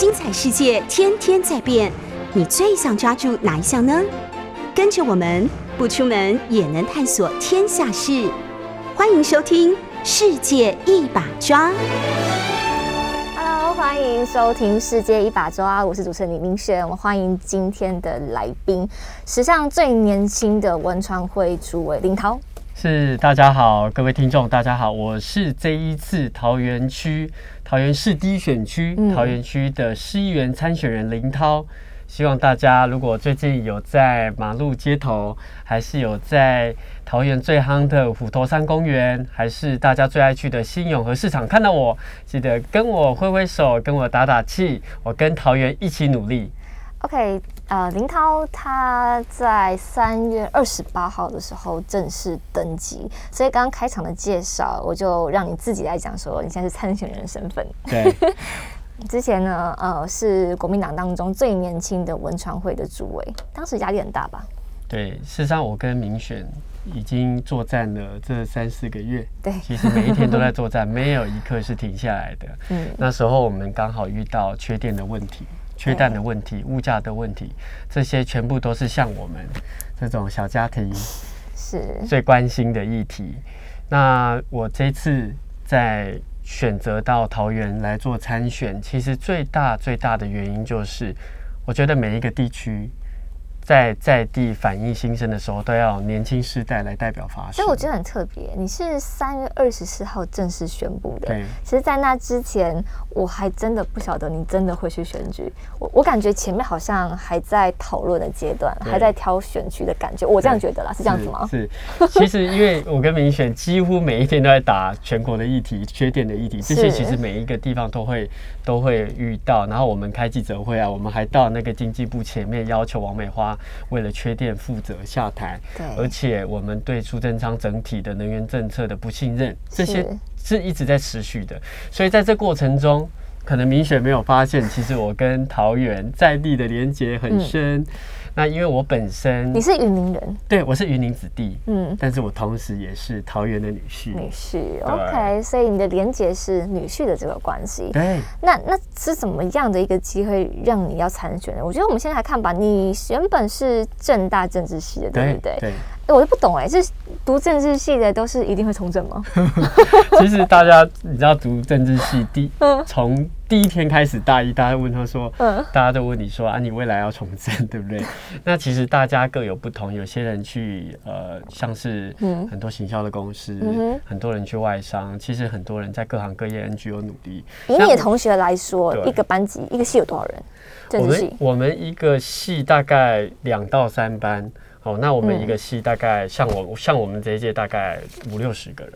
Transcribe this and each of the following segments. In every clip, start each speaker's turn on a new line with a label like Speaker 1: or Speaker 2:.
Speaker 1: 精彩世界天天在变，你最想抓住哪一项呢？跟着我们不出门也能探索天下事，欢迎收听《世界一把抓》。
Speaker 2: Hello，欢迎收听《世界一把抓》，我是主持人李明轩。我们欢迎今天的来宾，史上最年轻的文传会主委林涛。
Speaker 3: 是，大家好，各位听众，大家好，我是这一次桃园区桃园市第一选区、
Speaker 2: 嗯
Speaker 3: 桃园区的市议员参选人林涛。希望大家如果最近有在马路街头，还是有在桃园最夯的虎头山公园，还是大家最爱去的新永和市场看到我，记得跟我挥挥手，跟我打打气，我跟桃园一起努力。
Speaker 2: OK，呃，林涛他在三月二十八号的时候正式登基，所以刚刚开场的介绍，我就让你自己来讲说，你现在是参选人身份。
Speaker 3: 对，
Speaker 2: 之前呢，呃，是国民党当中最年轻的文传会的主委，当时压力很大吧？
Speaker 3: 对，事实上我跟民选已经作战了这三四个月，
Speaker 2: 对
Speaker 3: 其实每一天都在作战，没有一刻是停下来的。
Speaker 2: 嗯，
Speaker 3: 那时候我们刚好遇到缺电的问题、缺蛋的问题、物价的问题，这些全部都是像我们这种小家庭
Speaker 2: 是，
Speaker 3: 最关心的议题。那我这次在选择到桃园来做参选，其实最大最大的原因就是，我觉得每一个地区在在地反映心声的时候，都要年轻世代来代表发声。
Speaker 2: 所以我觉得很特别。你是三月二十四号正式宣布的，
Speaker 3: 对
Speaker 2: 其实，在那之前，我还真的不晓得你真的会去选举。我我感觉前面好像还在讨论的阶段，还在挑选区的感觉。我这样觉得啦，是这样子吗？
Speaker 3: 是，是其实因为我跟民选几乎每一天都在打全国的议题、缺点的议题，这些其实每一个地方都会都会遇到。然后我们开记者会啊，我们还到那个经济部前面要求王美花为了缺电负责下台，
Speaker 2: 对
Speaker 3: 而且我们对苏贞昌整体的能源政策的不信任，这些
Speaker 2: 是
Speaker 3: 是一直在持续的。所以在这过程中。可能明显没有发现，其实我跟桃园在地的连结很深。那因为我本身
Speaker 2: 嗯你是云林人，
Speaker 3: 对，我是云林子弟，
Speaker 2: 嗯，
Speaker 3: 但是我同时也是桃园的女婿。
Speaker 2: 女婿，OK，所以你的连结是女婿的这个关系。
Speaker 3: 对，
Speaker 2: 那那是怎么样的一个机会让你要参选呢？我觉得我们先来看吧。你原本是正大政治系的，对不对？
Speaker 3: 对，
Speaker 2: 欸我就不懂哎、是读政治系的都是一定会从政吗？
Speaker 3: 其实大家你知道读政治系第
Speaker 2: 嗯
Speaker 3: 从第一天开始，大一大家问他说，
Speaker 2: 嗯
Speaker 3: 大家都问你说啊，你未来要从政，对不对？那其实大家各有不同，有些人去呃，像是
Speaker 2: 嗯
Speaker 3: 很多行销的公司，
Speaker 2: 嗯
Speaker 3: 很多人去外商，其实很多人在各行各业 NGO 努力。
Speaker 2: 以你的同学来说，一个班级一个系有多少人？政
Speaker 3: 我们我们一个系大概两到三班，哦，那我们
Speaker 2: 嗯
Speaker 3: 一个系大概像我像我们这一届大概五六十个人。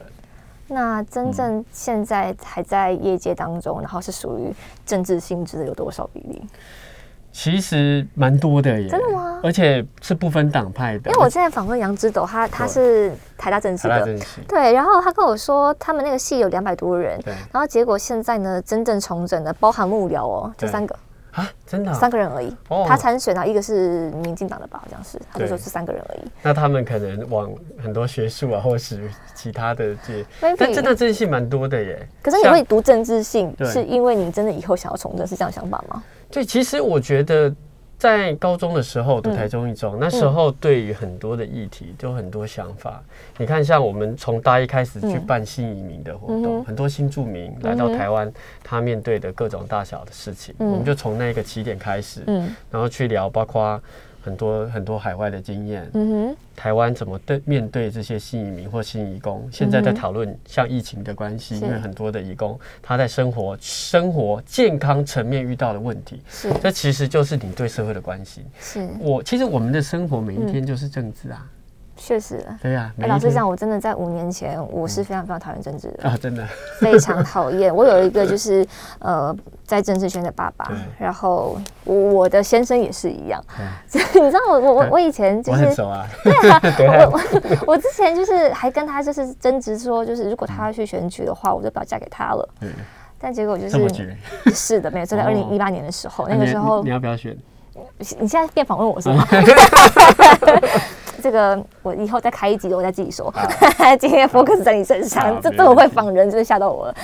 Speaker 2: 那真正现在还在业界当中，然后是属于政治性质的有多少比例？
Speaker 3: 其实蛮多的耶，
Speaker 2: 真的吗？
Speaker 3: 而且是不分党派的，
Speaker 2: 因为我之前访问杨之斗，他他是台大政治的，对，然后他跟我说，他们那个系有两百多人，
Speaker 3: 对。
Speaker 2: 然后结果现在呢，真正重整的，包含幕僚哦，就
Speaker 3: 对。
Speaker 2: 三个，
Speaker 3: 啊，真的啊、
Speaker 2: 三个人而已。
Speaker 3: 哦
Speaker 2: 他参选啊，一个是民进党的吧，好像是，他就说是三个人而已。
Speaker 3: 那他们可能往很多学术啊，或是其他的这但真的政治系蛮多的耶。
Speaker 2: 可是你会读政治性，是因为你真的以后想要从政，是这样想法吗？
Speaker 3: 对，其实我觉得在高中的时候读
Speaker 2: 嗯。
Speaker 3: 台中一中，那时候对于很多的议题都有很多想法。你看，像我们从大一开始去
Speaker 2: 嗯。
Speaker 3: 办新移民的活动，
Speaker 2: 嗯
Speaker 3: 很多新住民来到台湾，他面对的各种大小的事情，
Speaker 2: 嗯。
Speaker 3: 我们就从那个起点开始，
Speaker 2: 嗯。
Speaker 3: 然后去聊，包括很多很多海外的经验，
Speaker 2: 嗯
Speaker 3: 台湾怎么对面对这些新移民或新移工？现在在讨论像疫情的关系，因为很多的移工他在生活、生活健康层面遇到的问题，
Speaker 2: 是。
Speaker 3: 这其实就是你对社会的关心。
Speaker 2: 是，
Speaker 3: 我其实我们的生活每一天就是政治啊，
Speaker 2: 确实。
Speaker 3: 对呀、
Speaker 2: 老实讲，我真的在五年前，我是非常非常讨厌政治的。
Speaker 3: 啊，真的，
Speaker 2: 非常讨厌。我有一个就是 呃，在政治圈的爸爸，然后我我的先生也是一样。
Speaker 3: 对
Speaker 2: 你知道我我我我以前就是
Speaker 3: 很熟啊，对啊，
Speaker 2: 我我我之前就是还跟他就是争执说，就是如果他要去选举的话，我就不要嫁给他了。
Speaker 3: 嗯
Speaker 2: 但结果就是。是的，没有，就在
Speaker 3: 哦
Speaker 2: 二零一八年的时候，那个时候
Speaker 3: 你你要不要选？
Speaker 2: 你现在变访问我是吗？这个我以后再开一集，我再自己说。今天 focus 在你身上
Speaker 3: 好，
Speaker 2: 这这么会仿人，真的吓到我了。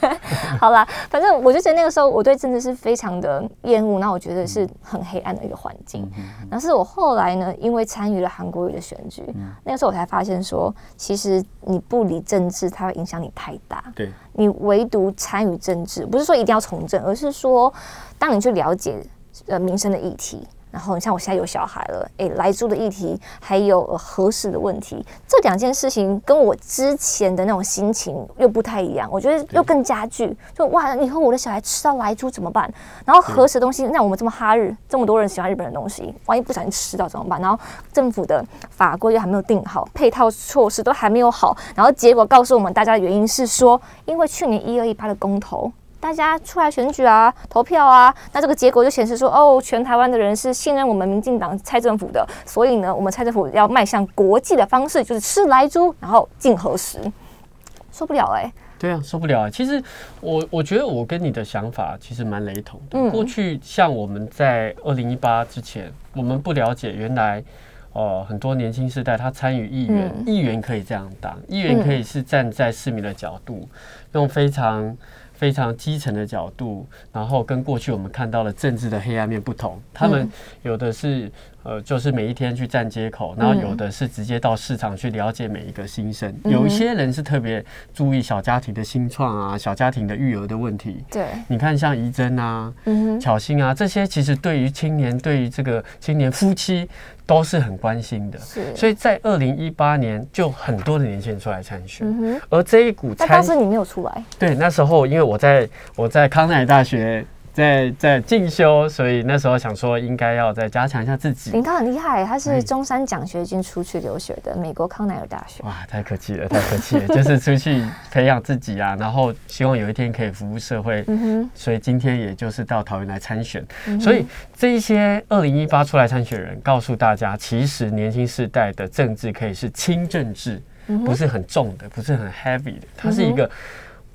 Speaker 2: 好啦，反正我就觉得那个时候我对政治是非常的厌恶，那我觉得是很黑暗的一个环境。但是我后来呢，因为参与了韩国瑜的选举，那个时候我才发现说，其实你不理政治，它会影响你太大。
Speaker 3: 对，
Speaker 2: 你唯独参与政治，不是说一定要从政，而是说，当你去了解呃民生的议题。然后你像我现在有小孩了，诶，来租的议题，还有合适的问题，这两件事情跟我之前的那种心情又不太一样，我觉得又更加剧。就哇，以后我的小孩吃到来猪怎么办？然后合适的东西，那我们这么哈日，这么多人喜欢日本的东西，万一不小心吃到怎么办？然后政府的法规又还没有定好，配套措施都还没有好，然后结果告诉我们大家的原因是说，因为去年一二一八的公投。大家出来选举啊，投票啊，那这个结果就显示说，哦，全台湾的人是信任我们民进党蔡政府的，所以呢，我们蔡政府要迈向国际的方式，就是吃来猪，然后进核实，受不了哎。
Speaker 3: 对啊，受不了啊。其实我我觉得我跟你的想法其实蛮雷同的。过去像我们在二零一八之前，我们不了解原来哦，很多年轻世代他参与议员，议员可以这样当，议员可以是站在市民的角度，用非常。非常基层的角度，然后跟过去我们看到的政治的黑暗面不同，他们有的是。呃，就是每一天去站街口，然后有的是直接到市场去了解每一个新生，有一些人是特别注意小家庭的新创啊，小家庭的育儿的问题。
Speaker 2: 对，
Speaker 3: 你看像怡珍啊、巧心啊，这些其实对于青年，对于这个青年夫妻都是很关心的。
Speaker 2: 是，
Speaker 3: 所以在二零一八年就很多的年轻人出来参选，而这一股，
Speaker 2: 但当时你没有出来。
Speaker 3: 对，那时候因为我在我在康奈尔大学。在在进修，所以那时候想说应该要再加强一下自己。
Speaker 2: 林涛很厉害，他是中山奖学金出去留学的，美国康奈尔大学。
Speaker 3: 哇，太客气了，太客气了，就是出去培养自己啊，然后希望有一天可以服务社会。嗯哼。所以今天也就是到桃园来参选。所以这一些二零一八出来参选人告诉大家，其实年轻世代的政治可以是轻政治，不是很重的，不是很 heavy 的，它是一个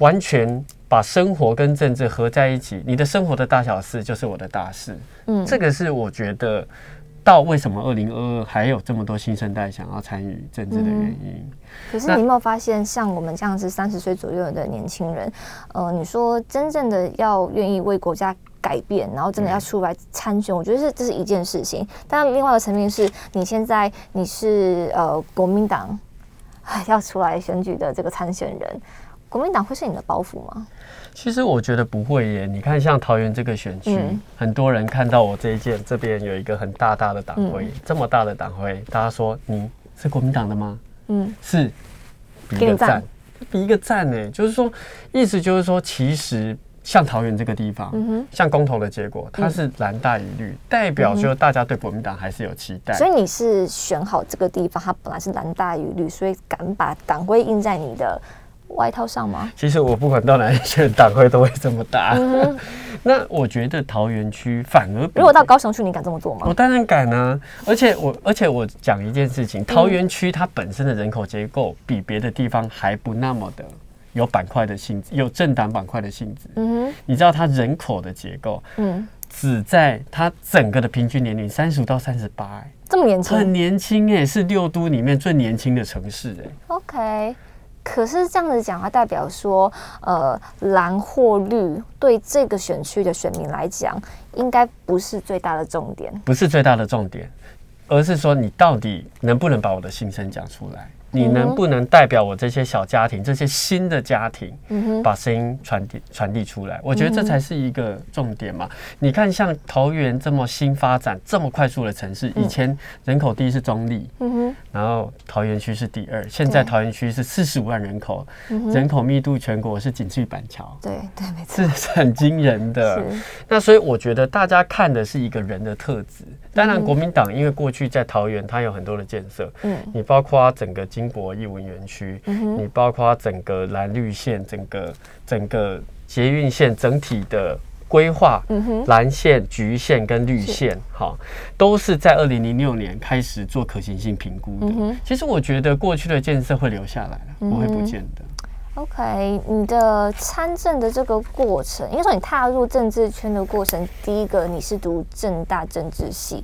Speaker 3: 完全。把生活跟政治合在一起，你的生活的大小事就是我的大事。嗯，这个是我觉得到为什么二零二二还有这么多新生代想要参与政治的原因。
Speaker 2: 可是你有没有发现，像我们这样子三十岁左右的年轻人，呃，你说真正的要愿意为国家改变，然后真的要出来参选，我觉得是这是一件事情。但另外一个层面是，你现在你是呃国民党要出来选举的这个参选人。国民党会是你的包袱吗？
Speaker 3: 其实我觉得不会耶。你看，像桃园这个选区，很多人看到我这一件，这边有一个很大大的党徽，这么大的党徽，大家说你是国民党的吗？嗯，是，比一个赞，比一个赞呢。就是说，意思就是说，其实像桃园这个地方，嗯像公投的结果，它是蓝大于绿，代表说大家对国民党还是有期待。
Speaker 2: 所以你是选好这个地方，它本来是蓝大于绿，所以敢把党徽印在你的。外套上吗？
Speaker 3: 其实我不管到哪一选党徽都会这么大。那我觉得桃园区反而，
Speaker 2: 如果到高雄去，你敢这么做吗？
Speaker 3: 我当然敢啊！而且我，而且我讲一件事情，桃园区它本身的人口结构比别的地方还不那么的有板块的性质，有政党板块的性质。嗯哼，你知道它人口的结构，嗯，只在它整个的平均年龄三十五到三十八，
Speaker 2: 这么年轻，
Speaker 3: 很年轻哎，是六都里面最年轻的城市哎。
Speaker 2: OK。可是这样子讲，它代表说，呃，蓝或绿对这个选区的选民来讲，应该不是最大的重点，
Speaker 3: 不是最大的重点，而是说你到底能不能把我的心声讲出来。你能不能代表我这些小家庭、这些新的家庭，把声音传递传递出来？我觉得这才是一个重点嘛。你看，像桃园这么新发展、这么快速的城市，以前人口第一是中立，然后桃园区是第二，现在桃园区是四十五万人口，人口密度全国是仅次于板桥。
Speaker 2: 对对，没错，
Speaker 3: 是很惊人的。那所以我觉得大家看的是一个人的特质。当然，国民党因为过去在桃园，它有很多的建设，嗯，你包括整个金国艺文园区，你包括整个蓝绿线、整个整个捷运线整体的规划，蓝线、橘线跟绿线，哈，都是在二零零六年开始做可行性评估的。其实我觉得过去的建设会留下来不会不见的。
Speaker 2: OK，你的参政的这个过程，应该说你踏入政治圈的过程，第一个你是读政大政治系，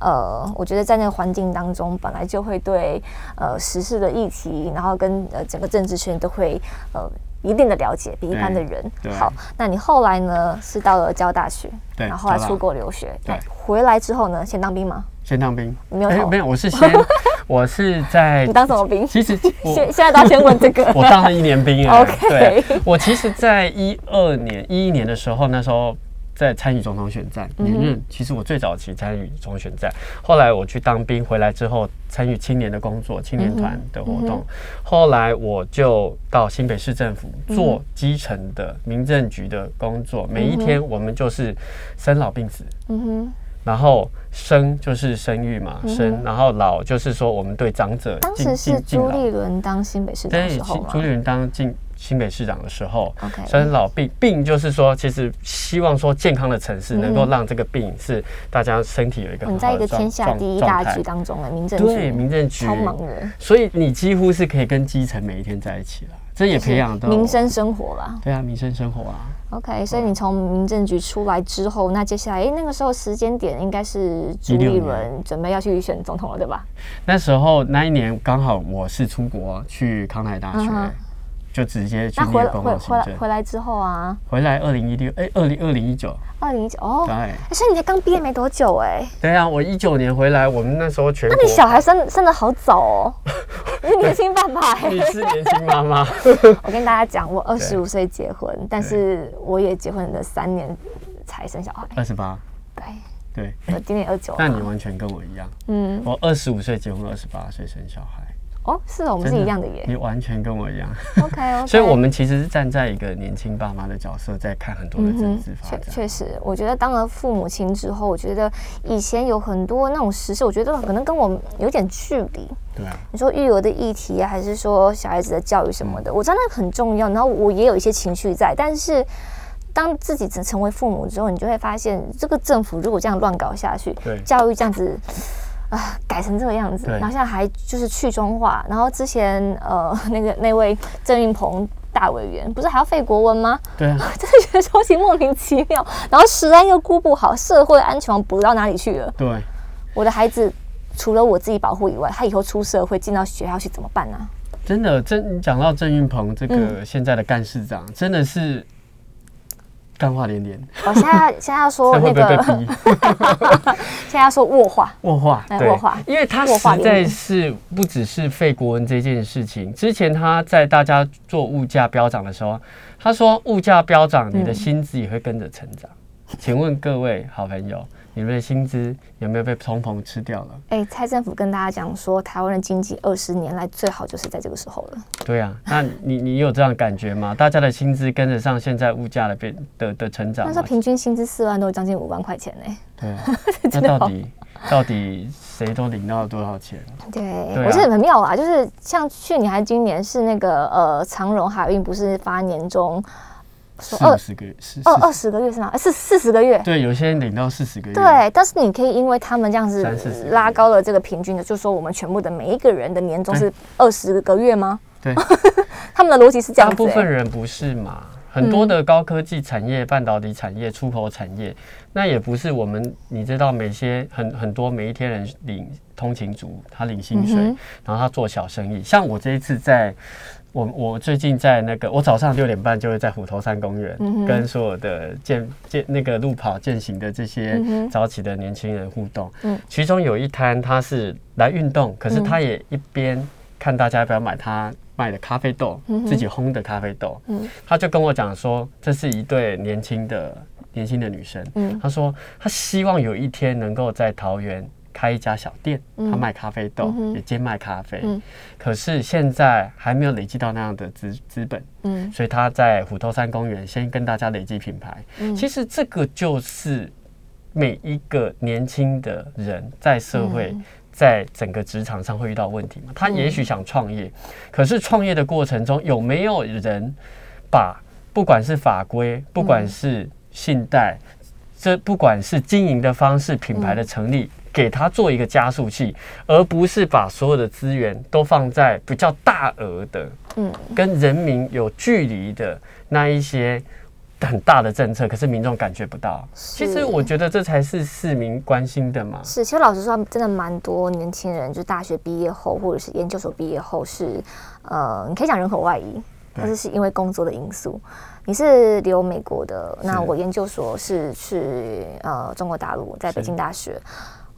Speaker 2: 呃，我觉得在那个环境当中，本来就会对呃时事的议题，然后跟呃整个政治圈都会呃一定的了解，比一般的人好。那你后来呢？是到了交大学，
Speaker 3: 对，
Speaker 2: 然后后来出国留学，
Speaker 3: 对，
Speaker 2: 回来之后呢？先当兵吗？
Speaker 3: 先当兵，
Speaker 2: 没有，
Speaker 3: 没有，我是先，我是在
Speaker 2: 你当什么兵？
Speaker 3: 其实
Speaker 2: 现 现在都要先问这个。
Speaker 3: 我当了一年兵，
Speaker 2: OK。对，
Speaker 3: 我其实，在一二年、一一年的时候，那时候。在参与总统选战连任，其实我最早期参与总统选战，后来我去当兵回来之后，参与青年的工作，青年团的活动，后来我就到新北市政府做基层的民政局的工作，每一天我们就是生老病死，嗯哼，然后生就是生育嘛，生，然后老就是说我们对长者，
Speaker 2: 当时是朱立伦当新北市的时候
Speaker 3: 朱立伦当进。新北市长的时候，生老病病就是说，其实希望说健康的城市能够让这个病是大家身体有一个
Speaker 2: 你在一个天下第一大局当中的民政局，
Speaker 3: 对民政局
Speaker 2: 超忙人，
Speaker 3: 所以你几乎是可以跟基层每一天在一起了，这也培养到
Speaker 2: 民生生活啦。
Speaker 3: 对啊，民生生活啊。
Speaker 2: OK，所以你从民政局出来之后，那接下来，哎，那个时候时间点应该是朱立伦准备要去选总统了，对吧？
Speaker 3: 那时候那一年刚好我是出国去康奈大学。就直接去
Speaker 2: 回回回来回来之后啊，
Speaker 3: 回来二零一六哎，二零二零一九，
Speaker 2: 二零一九哦，对，所以你才刚毕业没多久哎，
Speaker 3: 对啊，我一九年回来，我们那时候全，那
Speaker 2: 你小孩生生的好早哦，你年轻爸爸，
Speaker 3: 你是年轻妈妈。
Speaker 2: 我跟大家讲，我二十五岁结婚，但是我也结婚了三年才生小孩，
Speaker 3: 二十八，
Speaker 2: 对。
Speaker 3: 对，
Speaker 2: 我今年二九，
Speaker 3: 那你完全跟我一样，嗯，我二十五岁结婚，二十八岁生小孩。
Speaker 2: 哦，是的，我们是一样的耶。
Speaker 3: 你完全跟我一样。
Speaker 2: OK，
Speaker 3: 所以，我们其实是站在一个年轻爸妈的角色，在看很多的政治发展。
Speaker 2: 确实，我觉得当了父母亲之后，我觉得以前有很多那种实事，我觉得可能跟我有点距离。
Speaker 3: 对啊。
Speaker 2: 你说育儿的议题啊，还是说小孩子的教育什么的，我真的很重要。然后我也有一些情绪在，但是当自己成成为父母之后，你就会发现，这个政府如果这样乱搞下去，
Speaker 3: 对
Speaker 2: 教育这样子。啊，改成这个样子，然后现在还就是去中化，然后之前呃那个那位郑运鹏大委员不是还要废国文吗？
Speaker 3: 对啊，
Speaker 2: 真的觉得超级莫名其妙。然后食安又顾不好，社会安全补到哪里去了？
Speaker 3: 对，
Speaker 2: 我的孩子除了我自己保护以外，他以后出社会进到学校去怎么办呢？
Speaker 3: 真的，郑讲到郑运鹏这个现在的干事长，真的是。干话连连。
Speaker 2: 我现在现在要说 那个，现在要说卧话。
Speaker 3: 卧话，
Speaker 2: 卧话，
Speaker 3: 因为他实在是不只是费国文这件事情。之前他在大家做物价飙涨的时候，他说物价飙涨，你的薪资也会跟着成长。请问各位好朋友。你们的薪资有没有被通膨吃掉了？
Speaker 2: 哎，蔡政府跟大家讲说，台湾的经济二十年来最好就是在这个时候了。
Speaker 3: 对啊，那你你有这样感觉吗？大家的薪资跟得上现在物价的变的的成长？
Speaker 2: 那时候平均薪资四万多，将近五万块钱呢。
Speaker 3: 对啊，那到底到底谁都领到了多少钱？
Speaker 2: 对，我觉得很妙啊，就是像去年还是今年是那个呃长荣海运不是发年终。
Speaker 3: 二十个月，
Speaker 2: 二二十个月是吗？是四十个月。
Speaker 3: 对，有些人领到四十个月。
Speaker 2: 对，但是你可以因为他们这样子拉高了这个平均的，就说我们全部的每一个人的年终是二十个月吗？
Speaker 3: 对，
Speaker 2: 他们的逻辑是这样。大
Speaker 3: 部分人不是嘛？很多的高科技产业、半导体产业、出口产业，那也不是我们。你知道，每些很很多每一天人领通勤族，他领薪水，然后他做小生意。像我这一次在。我我最近在那个，我早上六点半就会在虎头山公园跟所有的健健那个路跑健行的这些早起的年轻人互动。嗯，其中有一摊他是来运动，可是他也一边看大家要不要买他卖的咖啡豆，自己烘的咖啡豆。嗯，他就跟我讲说，这是一对年轻的年轻的女生。嗯，他说他希望有一天能够在桃园。开一家小店，他卖咖啡豆，也兼卖咖啡。可是现在还没有累积到那样的资资本，嗯，所以他在虎头山公园先跟大家累积品牌。其实这个就是每一个年轻的人在社会，在整个职场上会遇到问题嘛？他也许想创业，可是创业的过程中有没有人把不管是法规，不管是信贷，这不管是经营的方式、品牌的成立。给他做一个加速器，而不是把所有的资源都放在比较大额的，嗯，跟人民有距离的那一些很大的政策，可是民众感觉不到。其实我觉得这才是市民关心的嘛。
Speaker 2: 是，其实老实说，真的蛮多年轻人，就大学毕业后或者是研究所毕业后，是呃，你可以讲人口外移。但是是因为工作的因素。你是留美国的，那我研究所是去呃中国大陆，在北京大学。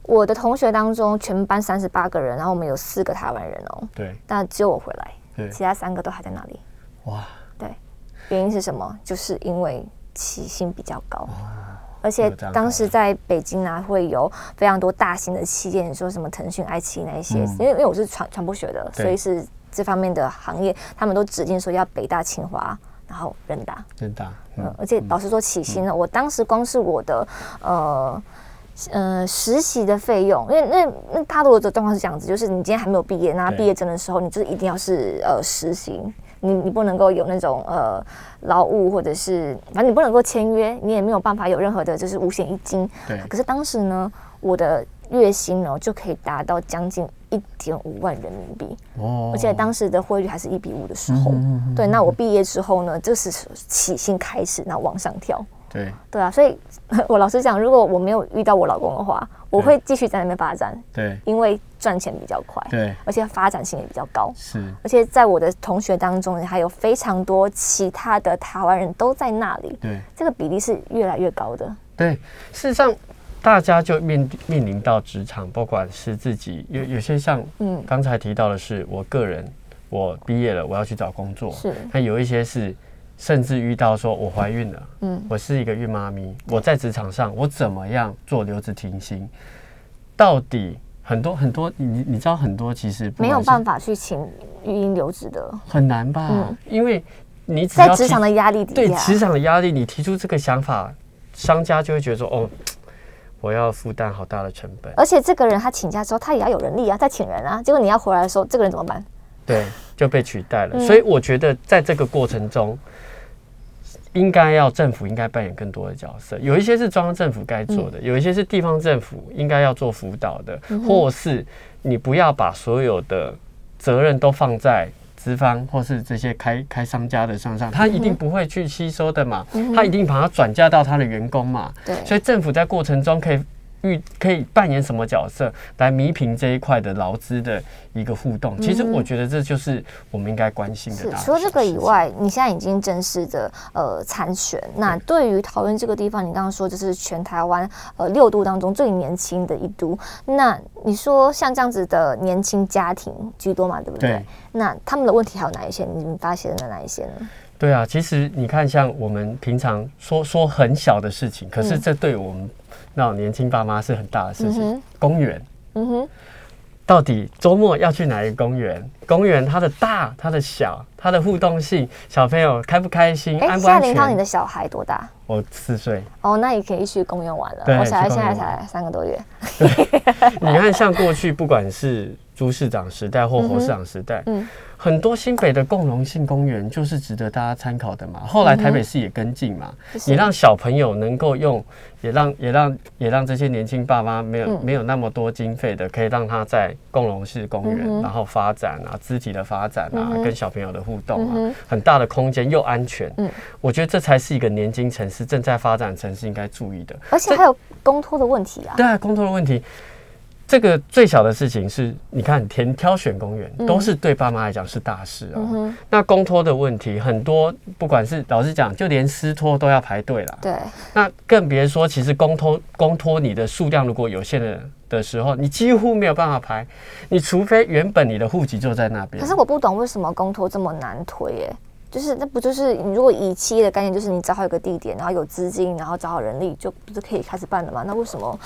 Speaker 2: 我的同学当中，全班三十八个人，然后我们有四个台湾人哦。
Speaker 3: 对。
Speaker 2: 但只有我回来，其他三个都还在那里。哇。对。原因是什么？就是因为起薪比较高。而且当时在北京呢，会有非常多大型的企业，你说什么腾讯、爱奇艺那一些，因为因为我是传传播学的，所以是这方面的行业，他们都指定说要北大、清华，然后人大，
Speaker 3: 人大，
Speaker 2: 嗯，而且老实说起薪呢，我当时光是我的呃呃实习的费用，因为那那他的状况是这样子，就是你今天还没有毕业，拿毕业证的时候，你就是一定要是呃实习。你你不能够有那种呃劳务或者是反正你不能够签约，你也没有办法有任何的就是五险一金。
Speaker 3: 对。
Speaker 2: 可是当时呢，我的月薪呢就可以达到将近一点五万人民币。哦。而且当时的汇率还是一比五的时候。嗯对。那我毕业之后呢，就是起薪开始，那往上跳。
Speaker 3: 对。
Speaker 2: 对啊，所以 我老实讲，如果我没有遇到我老公的话。我会继续在那边发展，
Speaker 3: 对，
Speaker 2: 因为赚钱比较快，
Speaker 3: 对，
Speaker 2: 而且发展性也比较高，
Speaker 3: 是。
Speaker 2: 而且在我的同学当中，还有非常多其他的台湾人都在那里，
Speaker 3: 对，
Speaker 2: 这个比例是越来越高的。
Speaker 3: 对，事实上，大家就面面临到职场，不管是自己有有些像，嗯，刚才提到的是我个人，我毕业了，我要去找工作，
Speaker 2: 是。
Speaker 3: 那有一些是。甚至遇到说，我怀孕了，嗯，我是一个孕妈咪，我在职场上，我怎么样做留职停薪？到底很多很多，你你知道很多其实
Speaker 2: 没有办法去请育婴留职的，
Speaker 3: 很难吧？嗯，因为你
Speaker 2: 在职场的压力底下，
Speaker 3: 对职场的压力，你提出这个想法，商家就会觉得说，哦，我要负担好大的成本，
Speaker 2: 而且这个人他请假之后，他也要有人力啊，再请人啊，结果你要回来的时候，这个人怎么办？
Speaker 3: 对，就被取代了。所以我觉得在这个过程中。应该要政府应该扮演更多的角色，有一些是中央政府该做的，有一些是地方政府应该要做辅导的，或是你不要把所有的责任都放在资方或是这些开开商家的身上，他一定不会去吸收的嘛，他一定把它转嫁到他的员工嘛，
Speaker 2: 对，
Speaker 3: 所以政府在过程中可以。预可以扮演什么角色来弥平这一块的劳资的一个互动？其实我觉得这就是我们应该关心的。
Speaker 2: 除了这个以外，你现在已经正式的呃参选。那对于桃园这个地方，你刚刚说就是全台湾呃六都当中最年轻的一都。那你说像这样子的年轻家庭居多嘛？对不对？那他们的问题还有哪一些？你们发现的哪一些呢？
Speaker 3: 对啊，其实你看，像我们平常说说很小的事情，可是这对我们。那种年轻爸妈是很大的事情。公园，嗯哼，到底周末要去哪一个公园？公园它的大、它的小、它的互动性，小朋友开不开心？
Speaker 2: 哎，现在林涛，你的小孩多大？
Speaker 3: 我四岁。
Speaker 2: 哦，那也可以去公园玩了。我小孩现在才三个多月。
Speaker 3: 你看，像过去不管是朱市长时代或侯市长时代，嗯。很多新北的共融性公园就是值得大家参考的嘛。后来台北市也跟进嘛，也让小朋友能够用，也让也让也让这些年轻爸妈没有没有那么多经费的，可以让他在共融式公园，然后发展啊，肢体的发展啊，跟小朋友的互动啊，很大的空间又安全。嗯，我觉得这才是一个年轻城市正在发展城市应该注意的。
Speaker 2: 而且还有公托的问题啊。
Speaker 3: 对啊，公托的问题。这个最小的事情是，你看填挑选公园都是对爸妈来讲是大事哦。那公托的问题很多，不管是老实讲，就连私托都要排队了。
Speaker 2: 对。
Speaker 3: 那更别说，其实公托公托你的数量如果有限的的时候，你几乎没有办法排。你除非原本你的户籍就在那边。
Speaker 2: 可是我不懂为什么公托这么难推耶？就是那不就是你如果以企业的概念，就是你找好一个地点，然后有资金，然后找好人力，就不是可以开始办了吗？那为什么？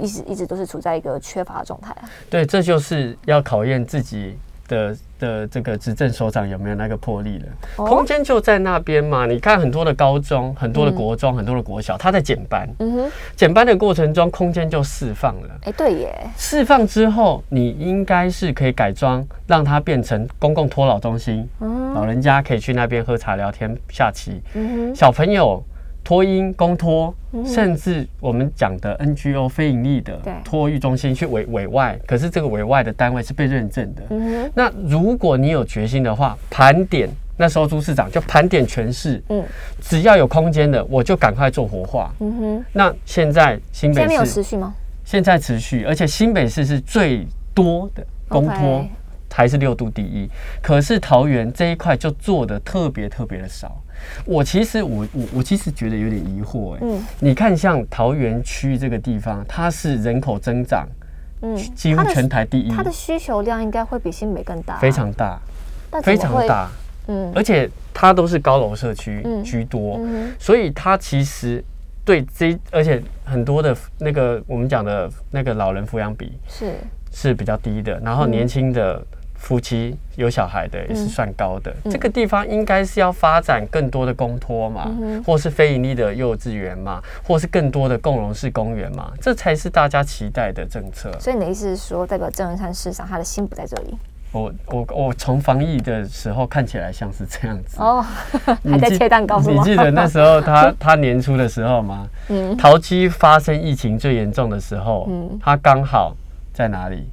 Speaker 2: 一直一直都是处在一个缺乏的状态啊。
Speaker 3: 对，这就是要考验自己的的这个执政首长有没有那个魄力了。空间就在那边嘛。你看很多的高中、很多的国中、很多的国小，他在减班。嗯哼。减班的过程中，空间就释放了。
Speaker 2: 哎，对耶。
Speaker 3: 释放之后，你应该是可以改装，让它变成公共托老中心。嗯。老人家可以去那边喝茶、聊天、下棋。嗯哼。小朋友。托婴、公托，甚至我们讲的 NGO 非盈利的托育中心去委委外，可是这个委外的单位是被认证的。那如果你有决心的话，盘点那时候朱市长就盘点全市，嗯，只要有空间的，我就赶快做活化。嗯哼，那现在新北市
Speaker 2: 有持续吗？
Speaker 3: 现在持续，而且新北市是最多的公托。还是六度第一，可是桃园这一块就做的特别特别的少。我其实我我我其实觉得有点疑惑哎、
Speaker 2: 嗯。
Speaker 3: 你看像桃园区这个地方，它是人口增长
Speaker 2: 嗯，
Speaker 3: 几乎全台第一，
Speaker 2: 它的需求量应该会比新北更大，
Speaker 3: 非常大，非常大，
Speaker 2: 嗯。
Speaker 3: 而且它都是高楼社区
Speaker 2: 嗯
Speaker 3: 居多，
Speaker 2: 嗯
Speaker 3: 所以它其实对这，而且很多的那个我们讲的那个老人抚养比，
Speaker 2: 是。
Speaker 3: 是比较低的，然后
Speaker 2: 嗯。
Speaker 3: 年轻的夫妻有小孩的也是
Speaker 2: 嗯
Speaker 3: 算高的。
Speaker 2: 嗯
Speaker 3: 这个地方应该是要发展更多的公托嘛，
Speaker 2: 嗯
Speaker 3: 或是非盈利的幼稚园嘛，或是更多的共融式公园嘛，这才是大家期待的政策。
Speaker 2: 所以你的意思是说，代表郑文山市长他的心不在这里
Speaker 3: 我我我从防疫的时候看起来像是这样子。
Speaker 2: 哦，还在切蛋糕？
Speaker 3: 你记得那时候他 他年初的时候吗？
Speaker 2: 嗯
Speaker 3: 桃机发生疫情最严重的时候，
Speaker 2: 嗯
Speaker 3: 他刚好在哪里？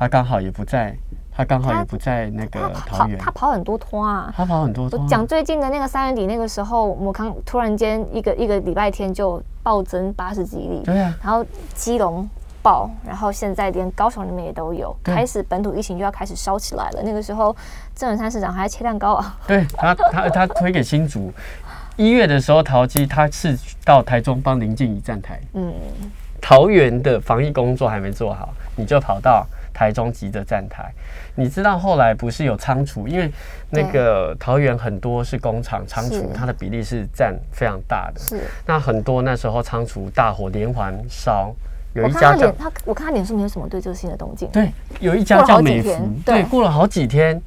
Speaker 3: 他刚好也不在，他刚好也不在那个桃园。
Speaker 2: 他跑很多拖啊。
Speaker 3: 他跑很多
Speaker 2: 我
Speaker 3: 通啊
Speaker 2: 讲最近的那个三月底那个时候，我康突然间一个一个礼拜天就暴增八十几例，
Speaker 3: 对啊，
Speaker 2: 然后基隆爆，然后现在连高雄那边也都有，开始本土疫情就要开始烧起来了。那个时候，郑文山市长还在切蛋糕啊，
Speaker 3: 对他他他推给新竹。一月的时候，桃机他是到台中帮林静怡站台，
Speaker 2: 嗯，
Speaker 3: 桃园的防疫工作还没做好，你就跑到台中急着站台。你知道后来不是有仓储，因为那个桃园很多是工厂仓储，它的比例是占非常大的。
Speaker 2: 是。
Speaker 3: 那很多那时候仓储大火连环烧，有一家叫
Speaker 2: 他，他我看他脸书没有什么对这个新的动静，
Speaker 3: 对，有一家叫美孚，对，
Speaker 2: 对
Speaker 3: 过了好几天，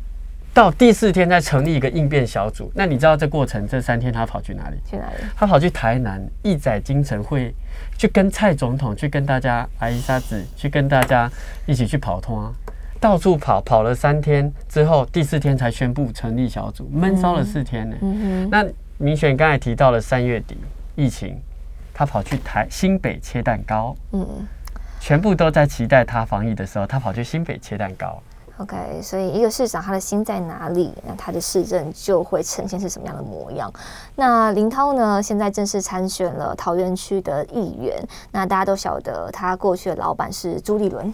Speaker 3: 到第四天再成立一个应变小组。那你知道这过程这三天他跑去哪里？
Speaker 2: 去哪里？
Speaker 3: 他跑去台南义载京城会，去跟蔡总统去跟大家阿姨沙子去跟大家一起去跑通啊，到处跑，跑了三天之后，第四天才宣布成立小组，闷骚了四天呢、那明选刚才提到了三月底疫情，他跑去台新北切蛋糕，
Speaker 2: 嗯
Speaker 3: 全部都在期待他防疫的时候，他跑去新北切蛋糕。
Speaker 2: ，OK，所以一个市长他的心在哪里，那他的市政就会呈现是什么样的模样。那林涛呢，现在正式参选了桃园区的议员，那大家都晓得他过去的老板是朱立伦。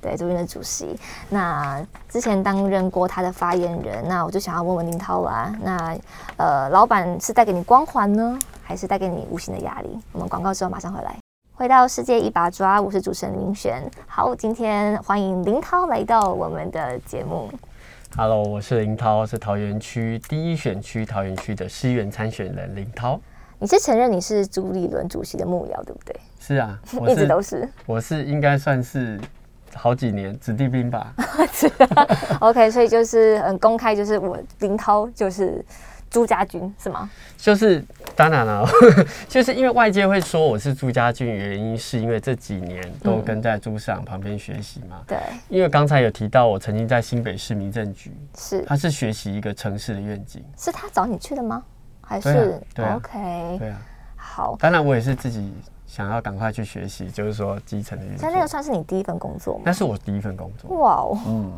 Speaker 2: 对，这边的主席，那之前担任过他的发言人，那我就想要问问林涛啦，那呃，老板是带给你光环呢，还是带给你无形的压力？我们广告之后马上回来。回到世界一把抓，我是主持人林璇。好，今天欢迎林涛来到我们的节目。
Speaker 3: Hello，我是林涛，是桃园区第一选区桃园区的市议员参选人林涛。
Speaker 2: 你是承认你是朱立伦主席的幕僚，对不对？
Speaker 3: 是啊，我
Speaker 2: 一直都是。
Speaker 3: 我是应该算是好几年子弟兵吧。
Speaker 2: OK，所以就是很公开，就是我林涛就是朱家军，是吗？
Speaker 3: 就是当然了，就是因为外界会说我是朱家俊，原因是因为这几年都跟在朱市长旁边学习嘛。
Speaker 2: 对，
Speaker 3: 因为刚才有提到，我曾经在新北市民政局，
Speaker 2: 是
Speaker 3: 他是学习一个城市的愿景。
Speaker 2: 是他找你去的吗？还是、OK？
Speaker 3: 对啊，
Speaker 2: 好，
Speaker 3: 当然我也是自己想要赶快去学习，就是说基层的运作
Speaker 2: 那那个。算是你第一份工作吗
Speaker 3: 那？是我第一份工作。
Speaker 2: 哇哦，
Speaker 3: 嗯，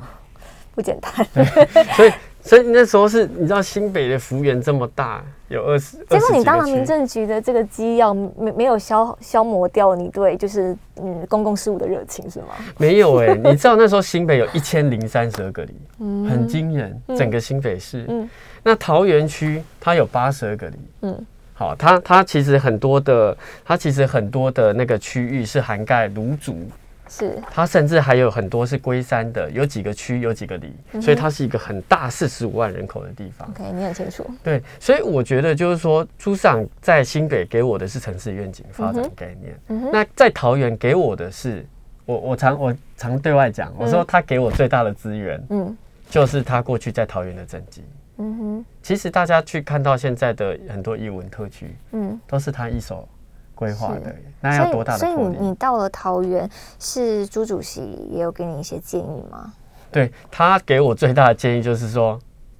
Speaker 2: 不简单。
Speaker 3: 所以所以那时候是你知道新北的幅员这么大，有二十，
Speaker 2: 结果
Speaker 3: 20几个区
Speaker 2: 你当了民政局的这个机要，没没有消消磨掉你对就是嗯公共事务的热情是吗？
Speaker 3: 没有哎、你知道那时候新北有 一千零三十二个里，
Speaker 2: 嗯
Speaker 3: 很惊人，整个新北市。
Speaker 2: 嗯
Speaker 3: 那桃园区它有八十二个里，
Speaker 2: 嗯
Speaker 3: 好，它它其实很多的，它其实很多的那个区域是涵盖卢竹，
Speaker 2: 是
Speaker 3: 它甚至还有很多是龟山的，有几个区有几个里，
Speaker 2: 嗯
Speaker 3: 所以它是一个很大四十五万人口的地方。
Speaker 2: OK，你很清楚。
Speaker 3: 对，所以我觉得就是说，朱市长在新北给我的是城市愿景发展概念，那在桃园给我的是，我我常我常对外讲，我说他给我最大的资源
Speaker 2: 嗯
Speaker 3: 就是他过去在桃园的政绩。
Speaker 2: 嗯哼
Speaker 3: 其实大家去看到现在的很多艺文特区，
Speaker 2: 嗯。
Speaker 3: 都是他一手规划的，那要多大的
Speaker 2: 所以，所以？你你到了桃园，是朱主席也有给你一些建议吗？
Speaker 3: 对他给我最大的建议就是说，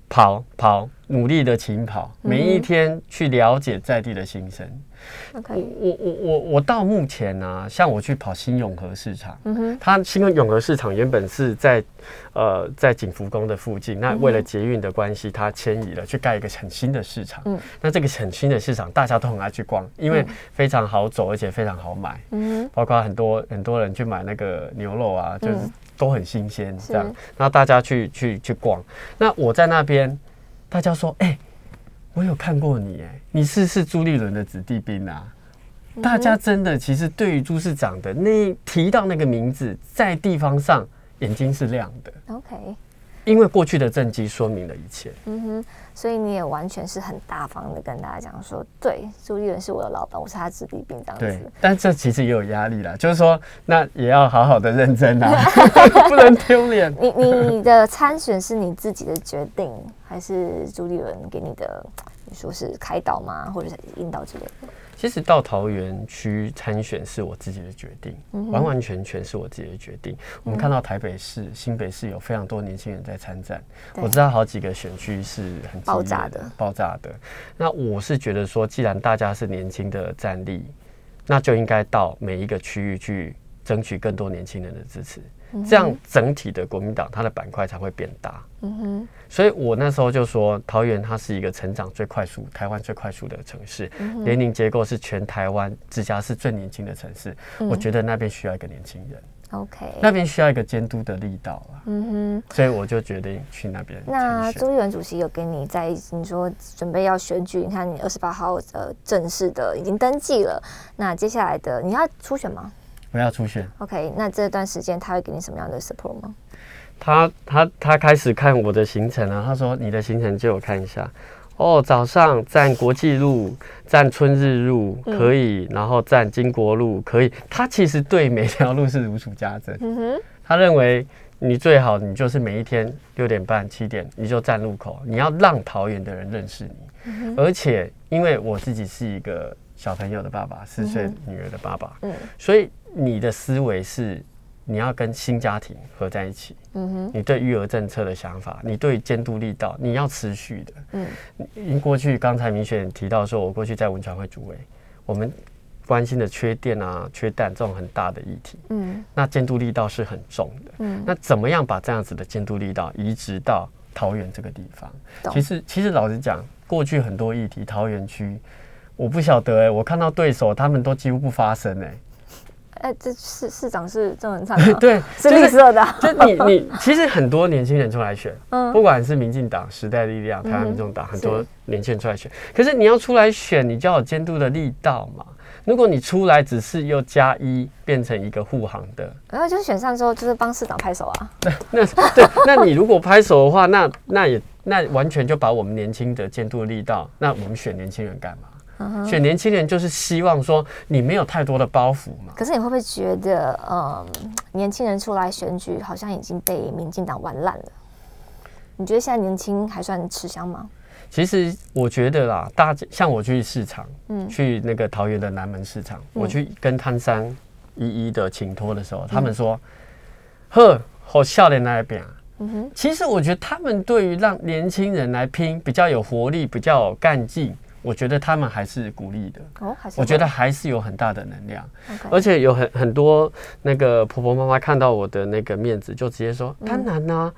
Speaker 3: 跑跑，努力的勤跑，每一
Speaker 2: 嗯
Speaker 3: 天去了解在地的心声。
Speaker 2: OK，
Speaker 3: 我我我我到目前呢、像我去跑新永和市场，
Speaker 2: 嗯哼，
Speaker 3: 它新永和市场原本是在呃在景福宫的附近，那为了捷运的关系，它迁移了，去盖一个很新的市场。
Speaker 2: 嗯
Speaker 3: 那这个很新的市场，大家都很爱去逛，因为非常好走，而且非常好买。
Speaker 2: 嗯
Speaker 3: 包括很多很多人去买那个牛肉啊，就是
Speaker 2: 嗯
Speaker 3: 都很新鲜，这样，然后大家去去去逛。那我在那边，大家说，哎，我有看过你，哎，你是是朱立伦的子弟兵啊。大家真的其实对于朱市长的那提到那个名字，在地方上眼睛是亮的。
Speaker 2: OK。
Speaker 3: 因为过去的政绩说明了一切，嗯
Speaker 2: 哼，所以你也完全是很大方的跟大家讲说，对，朱立伦是我的老板，我是他子弟兵这样子。
Speaker 3: 但这其实也有压力啦，就是说，那也要好好的认真啊，不能丢脸。
Speaker 2: 你你的参选是你自己的决定，还是朱立伦给你的？你说是开导吗，或者是引导之类的？
Speaker 3: 其实到桃园区参选是我自己的决定，完完全全是我自己的决定。我们看到台北市、新北市有非常多年轻人在参战，我知道好几个选区是很
Speaker 2: 爆炸的，
Speaker 3: 爆炸的。那我是觉得说，既然大家是年轻的战力，那就应该到每一个区域去争取更多年轻人的支持。这样整体的国民党它的板块才会变大。嗯哼，所以我那时候就说，桃园它是一个成长最快速、台湾最快速的城市，年龄结构是全台湾直辖市最年轻的城市。我觉得那边需要一个年轻人。
Speaker 2: OK，
Speaker 3: 那边需要一个监督的力道啊。嗯哼，所以我就决定去那边。
Speaker 2: 那朱立伦主席有跟你在你说准备要选举，你看你二十八号呃正式的已经登记了，那接下来的你要初选吗？
Speaker 3: 我要出现
Speaker 2: ，OK。那这段时间他会给你什么样的 support 吗？
Speaker 3: 他他他开始看我的行程啊，他说你的行程借我看一下。哦，早上站国际路，站春日路可以，然后站金国路可以。他其实对每条路是如数家珍。嗯哼，他认为你最好你就是每一天六点半七点你就站路口，你要让桃园的人认识你。而且因为我自己是一个小朋友的爸爸，四岁女儿的爸爸，嗯，所以。你的思维是你要跟新家庭合在一起，嗯哼，你对育儿政策的想法，你对监督力道，你要持续的，嗯，因过去刚才明选提到说，我过去在文传会主委，我们关心的缺电啊、缺蛋这种很大的议题，嗯，那监督力道是很重的，嗯，那怎么样把这样子的监督力道移植到桃园这个地方？其实，其实老实讲，过去很多议题，桃园区我不晓得哎，我看到对手他们都几乎不发声哎。
Speaker 2: 哎，这市市长是郑文灿，
Speaker 3: 对，
Speaker 2: 是绿色的。
Speaker 3: 就你你，其实很多年轻人出来选，嗯，不管是民进党、时代力量、台湾民众党，很多年轻人出来选。可是你要出来选，你就要有监督的力道嘛。如果你出来只是又加一，变成一个护航的，
Speaker 2: 然后就是选上之后就是帮市长拍手啊。
Speaker 3: 对，那对，那你如果拍手的话，那那也那完全就把我们年轻的监督力道，那我们选年轻人干嘛？选年轻人就是希望说你没有太多的包袱嘛。
Speaker 2: 可是你会不会觉得，嗯，年轻人出来选举好像已经被民进党玩烂了？你觉得现在年轻还算吃香吗？
Speaker 3: 其实我觉得啦，大家像我去市场，嗯，去那个桃园的南门市场，我去跟摊商一一的请托的时候，他们说：“呵，好笑的那一边。”嗯哼，其实我觉得他们对于让年轻人来拼，比较有活力，比较有干劲。我觉得他们还是鼓励的，哦，还是我觉得还是有很大的能量，而且有很很多那个婆婆妈妈看到我的那个面子，就直接说：当然啦，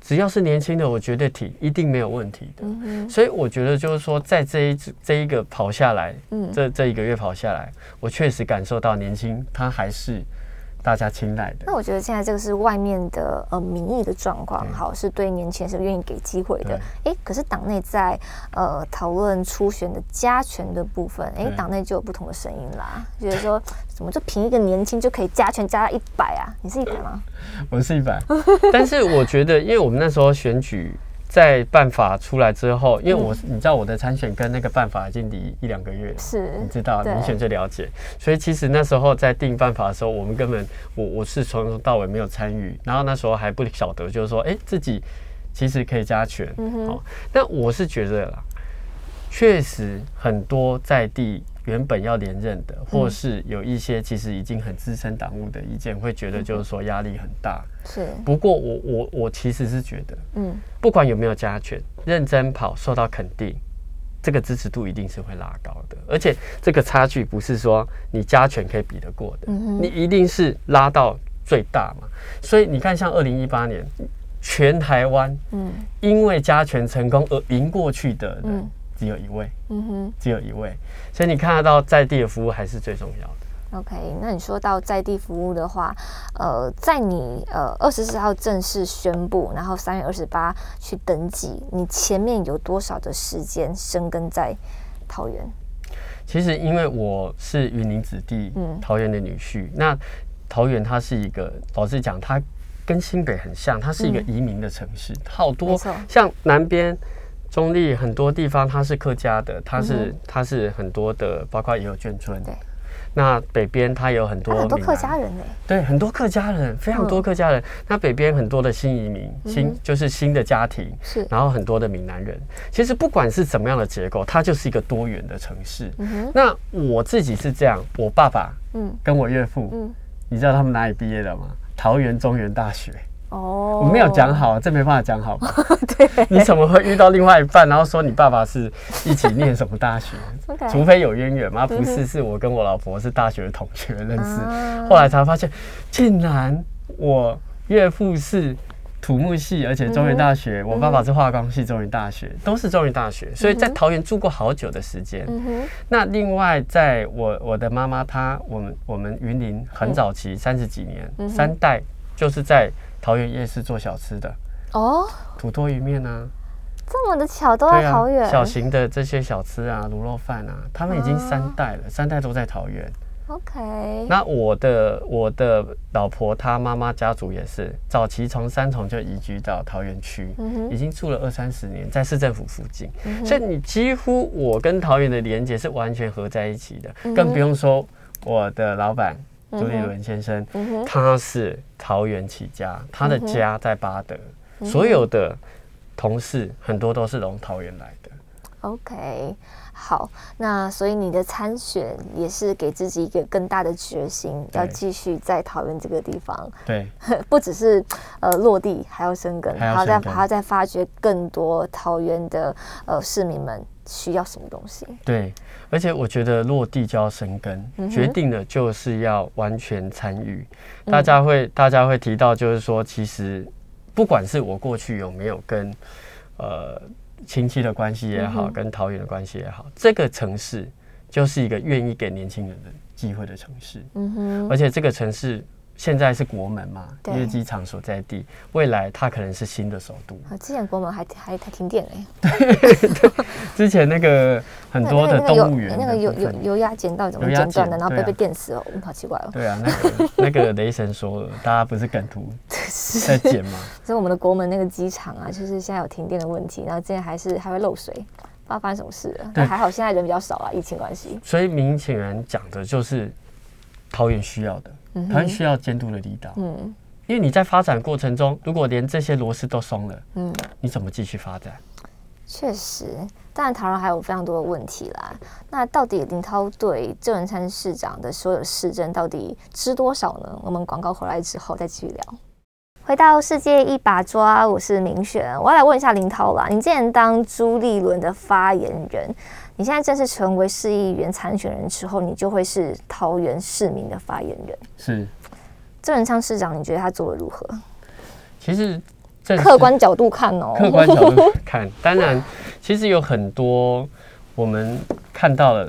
Speaker 3: 只要是年轻的，我绝对挺，一定没有问题的。所以我觉得就是说，在这一这一个跑下来，这这一个月跑下来，我确实感受到年轻，他还是。大家青睐的。
Speaker 2: 那我觉得现在这个是外面的呃民意的状况，好是对年轻人是愿意给机会的。哎，可是党内在呃讨论初选的加权的部分，哎，党内就有不同的声音啦，觉得说怎么就凭一个年轻就可以加权加到一百啊？你是一百吗？
Speaker 3: 我是一百，但是我觉得，因为我们那时候选举。在办法出来之后，因为我你知道我的参选跟那个办法已经离一两个月了，
Speaker 2: 是，
Speaker 3: 你知道明选最了解，所以其实那时候在定办法的时候，我们根本我我是从头到尾没有参与，然后那时候还不晓得，就是说，哎，自己其实可以加权，好，但我是觉得啦，确实很多在地。原本要连任的，或是有一些其实已经很资深党务的意见，会觉得就是说压力很大。
Speaker 2: 是。
Speaker 3: 不过我我我其实是觉得，嗯，不管有没有加权，认真跑受到肯定，这个支持度一定是会拉高的。而且这个差距不是说你加权可以比得过的，你一定是拉到最大嘛。所以你看，像二零一八年全台湾，嗯，因为加权成功而赢过去的人。只有一位，嗯哼，只有一位，所以你看得到在地的服务还是最重要的。
Speaker 2: OK，那你说到在地服务的话，呃，在你呃二十四号正式宣布，然后三月二十八去登记，你前面有多少的时间生根在桃园？
Speaker 3: 其实因为我是云林子弟，
Speaker 2: 嗯
Speaker 3: 桃园的女婿，那桃园它是一个，老实讲，它跟新北很像，它是一个移民的城市，好多像南边。中立很多地方它是客家的，它是、它是很多的，包括也有眷村。
Speaker 2: 嗯对，
Speaker 3: 那北边它有很多
Speaker 2: 啊，很多客家人呢。
Speaker 3: 对，很多客家人，非常多
Speaker 2: 嗯
Speaker 3: 客家人。那北边很多的新移民，新就是新的家庭，
Speaker 2: 是
Speaker 3: 然后很多的闽南人。其实不管是怎么样的结构，它就是一个多元的城市。
Speaker 2: 嗯，
Speaker 3: 那我自己是这样，我爸爸
Speaker 2: 嗯
Speaker 3: 跟我岳父，
Speaker 2: 嗯，
Speaker 3: 你知道他们哪里毕业的吗？桃园中原大学。
Speaker 2: 哦，
Speaker 3: 我没有讲好，这没办法讲好。你怎么会遇到另外一半，然后说你爸爸是一起念什么大学？除非有渊源嘛，不
Speaker 2: 嗯
Speaker 3: 是，是我跟我老婆是大学同学认识，
Speaker 2: 啊。
Speaker 3: 后来才发现，竟然我岳父是土木系，而且中原大学，我爸爸是化工系，中原大学都是中原大学，所以在桃园住过好久的时间。
Speaker 2: 嗯，
Speaker 3: 那另外，在我我的妈妈她，我们我们云林很早期三十几年，
Speaker 2: 嗯
Speaker 3: 三代就是在桃园夜市做小吃的，
Speaker 2: 哦，
Speaker 3: 土多鱼面啊，
Speaker 2: 这么的巧，都在桃园。
Speaker 3: 小型的这些小吃啊，卤肉饭啊，他们已经三代了，三代都在桃园。
Speaker 2: OK，
Speaker 3: 那我的我的老婆她妈妈家族也是，早期从三重就移居到桃园区，
Speaker 2: 嗯
Speaker 3: 已经住了二三十年，在市政府附近，
Speaker 2: 嗯
Speaker 3: 所以你几乎我跟桃园的连接是完全合在一起的，
Speaker 2: 嗯
Speaker 3: 更不用说我的老板朱立伦先生，
Speaker 2: 嗯，
Speaker 3: 他是桃园起家，他的家在巴德，
Speaker 2: 嗯
Speaker 3: 所有的同事很多都是从桃园来的。
Speaker 2: OK，好，那所以你的参选也是给自己一个更大的决心，要继续在桃园这个地方，
Speaker 3: 对，
Speaker 2: 不只是呃落地，还要生根，
Speaker 3: 还要
Speaker 2: 再还要再发掘更多桃园的呃市民们需要什么东西。
Speaker 3: 对，而且我觉得落地就要生根，
Speaker 2: 嗯
Speaker 3: 决定的就是要完全参与。大家会大家会提到，就是说，其实不管是我过去有没有跟呃亲戚的关系也好，跟桃园的关系也好，这个城市就是一个愿意给年轻人的机会的城市，
Speaker 2: 嗯哼，
Speaker 3: 而且这个城市。现在是国门嘛，因为机场所在地，未来它可能是新的首都。
Speaker 2: 啊，之前国门还还还停电嘞，
Speaker 3: 之前那个很多的动物园
Speaker 2: 那个油油油压剪到怎么剪断的，然后被被电死了，嗯，好奇怪哦。
Speaker 3: 对啊，那个那个雷神说了，大家不是梗图在剪吗？
Speaker 2: 所以我们的国门那个机场啊，就是现在有停电的问题，然后之前还是还会漏水，不知道发生什么事了。但还好现在人比较少啊，疫情关系。
Speaker 3: 所以明显人讲的就是桃园需要的，
Speaker 2: 嗯哼
Speaker 3: 桃园需要监督的力道。
Speaker 2: 嗯
Speaker 3: 因为你在发展过程中，如果连这些螺丝都松了，
Speaker 2: 嗯，
Speaker 3: 你怎么继续发展？
Speaker 2: 确实，当然台湾还有非常多的问题啦。那到底林涛对郑文灿市长的所有市政到底知多少呢？我们广告回来之后再继续聊。回到世界一把抓，我是明璇。我要来问一下林涛啦，你之前当朱立伦的发言人，你现在正式成为市议员参选人之后，你就会是桃园市民的发言人。
Speaker 3: 是，
Speaker 2: 郑文灿市长，你觉得他做的如何？
Speaker 3: 其实正
Speaker 2: 客观角度看哦，
Speaker 3: 客观角度看，当然，其实有很多我们看到了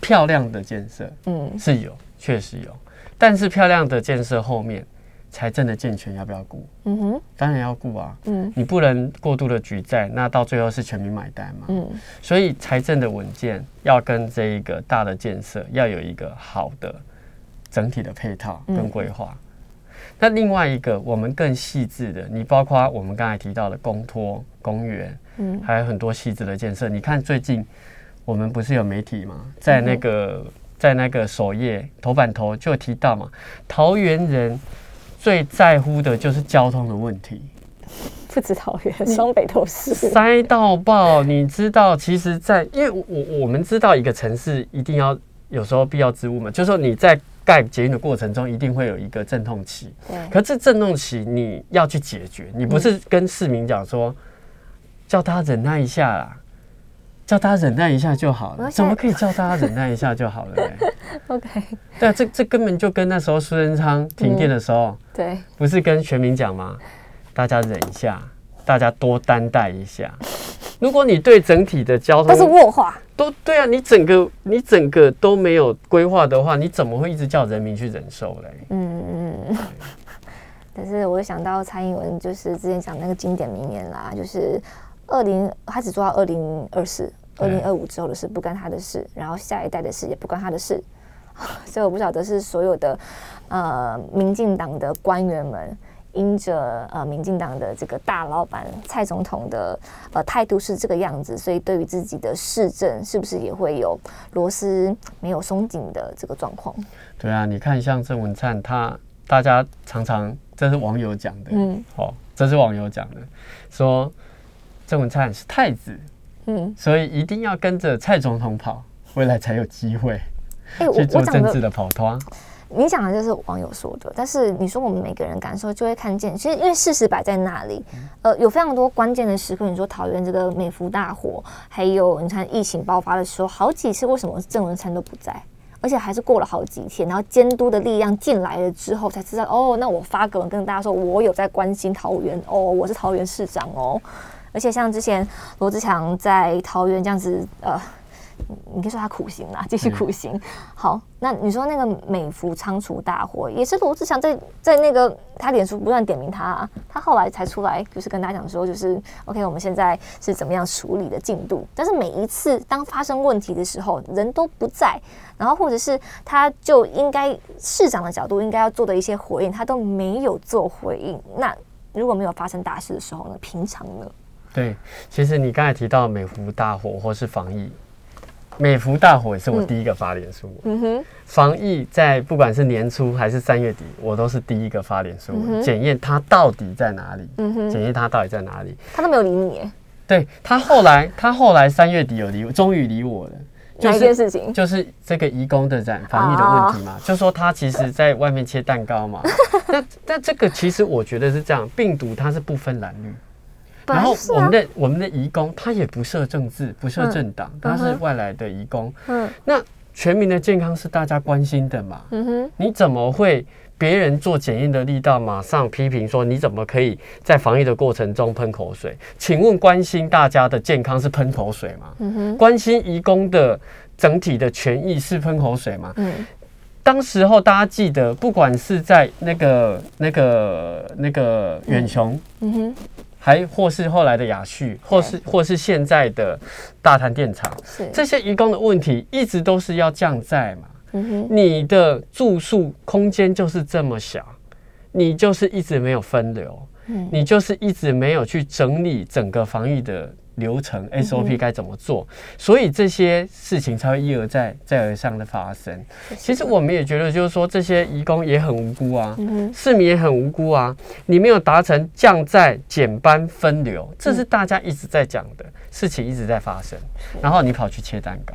Speaker 3: 漂亮的建设
Speaker 2: 嗯
Speaker 3: 是有，确实有，但是漂亮的建设后面，财政的健全要不要顾？
Speaker 2: 嗯哼
Speaker 3: 当然要顾啊，
Speaker 2: 嗯
Speaker 3: 你不能过度的举债，那到最后是全民买单嘛。
Speaker 2: 嗯
Speaker 3: 所以财政的稳健要跟这一个大的建设要有一个好的整体的配套跟规划。那另外一个我们更细致的，你包括我们刚才提到的公托、公园，
Speaker 2: 嗯
Speaker 3: 还有很多细致的建设。你看最近我们不是有媒体吗？在那个、在那个首页头版头就有提到嘛，桃园人最在乎的就是交通的问题。
Speaker 2: 不止桃园，双北都是。
Speaker 3: 塞到爆！你知道，其实在，因为我我我们知道一个城市一定要有时候必要之物嘛，就是说你在盖捷运的过程中一定会有一个阵痛期，
Speaker 2: 对，
Speaker 3: 可这阵痛期你要去解决，你不是跟市民讲说叫他忍耐一下啦。叫大家忍耐一下就好了，怎么可以叫大家忍耐一下就好了呢？
Speaker 2: OK，
Speaker 3: 对啊，这这根本就跟那时候苏贞昌停电的时候，
Speaker 2: 对，
Speaker 3: 不是跟全民讲吗？大家忍一下，大家多担待一下。如果你对整体的交通
Speaker 2: 都是
Speaker 3: 通，
Speaker 2: 卧话。
Speaker 3: 都对啊，你整个你整个都没有规划的话，你怎么会一直叫人民去忍受嘞？
Speaker 2: 嗯嗯。但是我想到蔡英文就是之前讲那个经典名言啦，就是二零他只做到二零二四、二零二五之后的事不干他的事，然后下一代的事也不关他的事。所以我不晓得是所有的呃民进党的官员们。因着呃，民进党的这个大老板蔡总统的呃态度是这个样子，所以对于自己的市政，是不是也会有螺丝没有松紧的这个状况？
Speaker 3: 对啊，你看像郑文灿，他大家常常这是网友讲的，嗯，哦，这是网友讲的，说郑文灿是太子，嗯，所以一定要跟着蔡总统跑，未来才有机会去做政治的跑团。
Speaker 2: 你讲的就是网友说的，但是你说我们每个人感受就会看见，其实因为事实摆在那里，呃，有非常多关键的时刻。你说桃园这个美孚大火，还有你看疫情爆发的时候，好几次为什么郑文灿都不在，而且还是过了好几天，然后监督的力量进来了之后，才知道哦，那我发个文跟大家说，我有在关心桃园哦，我是桃园市长哦，而且像之前罗志祥在桃园这样子，呃。你可以说他苦行啦，继续苦行。好，那你说那个美孚仓储大火，也是罗志祥在在那个他脸书不断点名他，他后来才出来，就是跟大家讲说，就是 OK，我们现在是怎么样处理的进度。但是每一次当发生问题的时候，人都不在，然后或者是他就应该市长的角度应该要做的一些回应，他都没有做回应。那如果没有发生大事的时候呢？平常呢？
Speaker 3: 对，其实你刚才提到美孚大火或是防疫。美孚大火也是我第一个发脸书。嗯哼，防疫在不管是年初还是三月底，我都是第一个发脸书检验它到底在哪里。嗯哼，检验它到底在哪里？
Speaker 2: 他都没有理你。
Speaker 3: 对他后来，他后来三月底有理，终于理我了。
Speaker 2: 哪件事情？
Speaker 3: 就是这个移工的染防疫的问题嘛。就说他其实在外面切蛋糕嘛。那那这个其实我觉得是这样，病毒它是不分蓝绿。然后我们的我们的移工，他也不设政治，不设政党，他是外来的移工。嗯，那全民的健康是大家关心的嘛？嗯哼，你怎么会别人做检验的力道，马上批评说你怎么可以在防疫的过程中喷口水？请问关心大家的健康是喷口水吗？嗯哼，关心移工的整体的权益是喷口水吗？嗯，当时候大家记得，不管是在那个那个那个远雄，嗯哼。还或是后来的雅旭，或是或是现在的大潭电厂，这些移工的问题一直都是要降载嘛。你的住宿空间就是这么小，你就是一直没有分流，你就是一直没有去整理整个防疫的。流程 SOP 该怎么做？所以这些事情才会一而再、再而三的发生。其实我们也觉得，就是说这些移工也很无辜啊，市民也很无辜啊。你没有达成降载、减班、分流，这是大家一直在讲的事情，一直在发生。然后你跑去切蛋糕。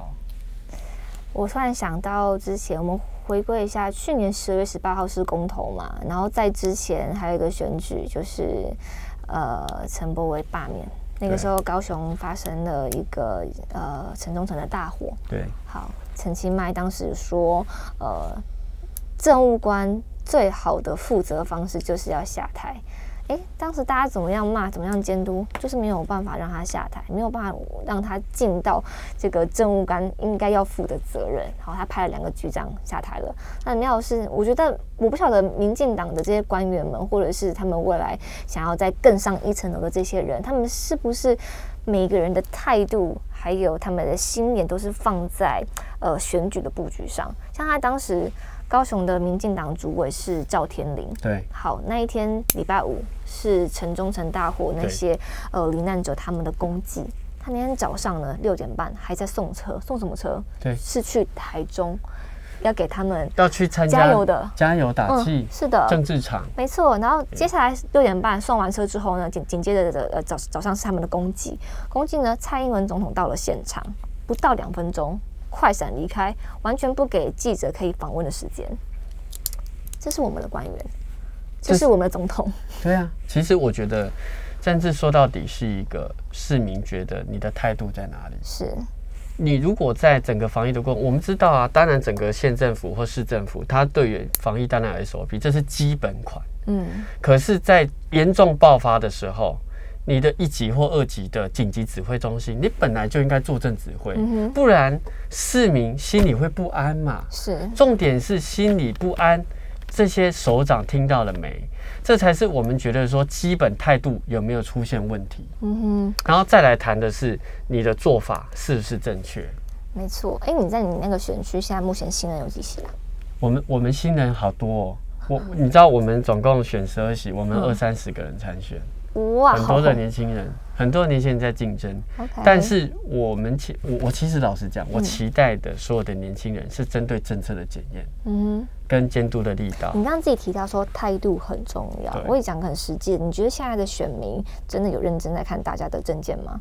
Speaker 2: 我突然想到，之前我们回归一下，去年十二月十八号是公投嘛，然后在之前还有一个选举，就是呃陈柏维罢免。那个时候，高雄发生了一个呃城中城的大火。
Speaker 3: 对，
Speaker 2: 好，陈其迈当时说，呃，政务官最好的负责方式就是要下台。哎，当时大家怎么样骂，怎么样监督，就是没有办法让他下台，没有办法让他尽到这个政务官应该要负的责任。好，他派了两个局长下台了。那妙的是，我觉得我不晓得民进党的这些官员们，或者是他们未来想要再更上一层楼的这些人，他们是不是每一个人的态度，还有他们的心眼，都是放在呃选举的布局上？像他当时。高雄的民进党主委是赵天麟。
Speaker 3: 对，
Speaker 2: 好，那一天礼拜五是城中城大火那些呃罹难者他们的公祭。他那天早上呢六点半还在送车，送什么车？
Speaker 3: 对，
Speaker 2: 是去台中要给他们
Speaker 3: 要去参加
Speaker 2: 加油的
Speaker 3: 加油打气，
Speaker 2: 是的，
Speaker 3: 政治场
Speaker 2: 没错。然后接下来六点半送完车之后呢，紧紧接着的呃早早上是他们的公祭，公祭呢蔡英文总统到了现场，不到两分钟。快闪离开，完全不给记者可以访问的时间。这是我们的官员，这是我们的总统。
Speaker 3: 对啊，其实我觉得政治说到底是一个市民觉得你的态度在哪里。
Speaker 2: 是
Speaker 3: 你如果在整个防疫的过程，我们知道啊，当然整个县政府或市政府，它对于防疫当然有 SOP，这是基本款。嗯。可是，在严重爆发的时候，你的一级或二级的紧急指挥中心，你本来就应该坐镇指挥，
Speaker 2: 嗯
Speaker 3: 不然市民心里会不安嘛。
Speaker 2: 是
Speaker 3: 重点是心里不安，这些首长听到了没？这才是我们觉得说基本态度有没有出现问题，
Speaker 2: 嗯哼，
Speaker 3: 然后再来谈的是你的做法是不是正确。
Speaker 2: 没错。哎、你在你那个选区现在目前新人有几席啊？
Speaker 3: 我们我们新人好多哦，我你知道我们总共选十二席，我们
Speaker 2: 嗯
Speaker 3: 二三十个人参选，
Speaker 2: 哇，
Speaker 3: 很多的年轻人，很多年轻人在竞争。
Speaker 2: OK，
Speaker 3: 但是我们其我我其实老实讲，我
Speaker 2: 嗯
Speaker 3: 期待的所有的年轻人是针对政策的检验
Speaker 2: 嗯
Speaker 3: 跟监督的力道，。
Speaker 2: 你刚刚自己提到说态度很重要，我也讲个很实际的，你觉得现在的选民真的有认真在看大家的证件吗？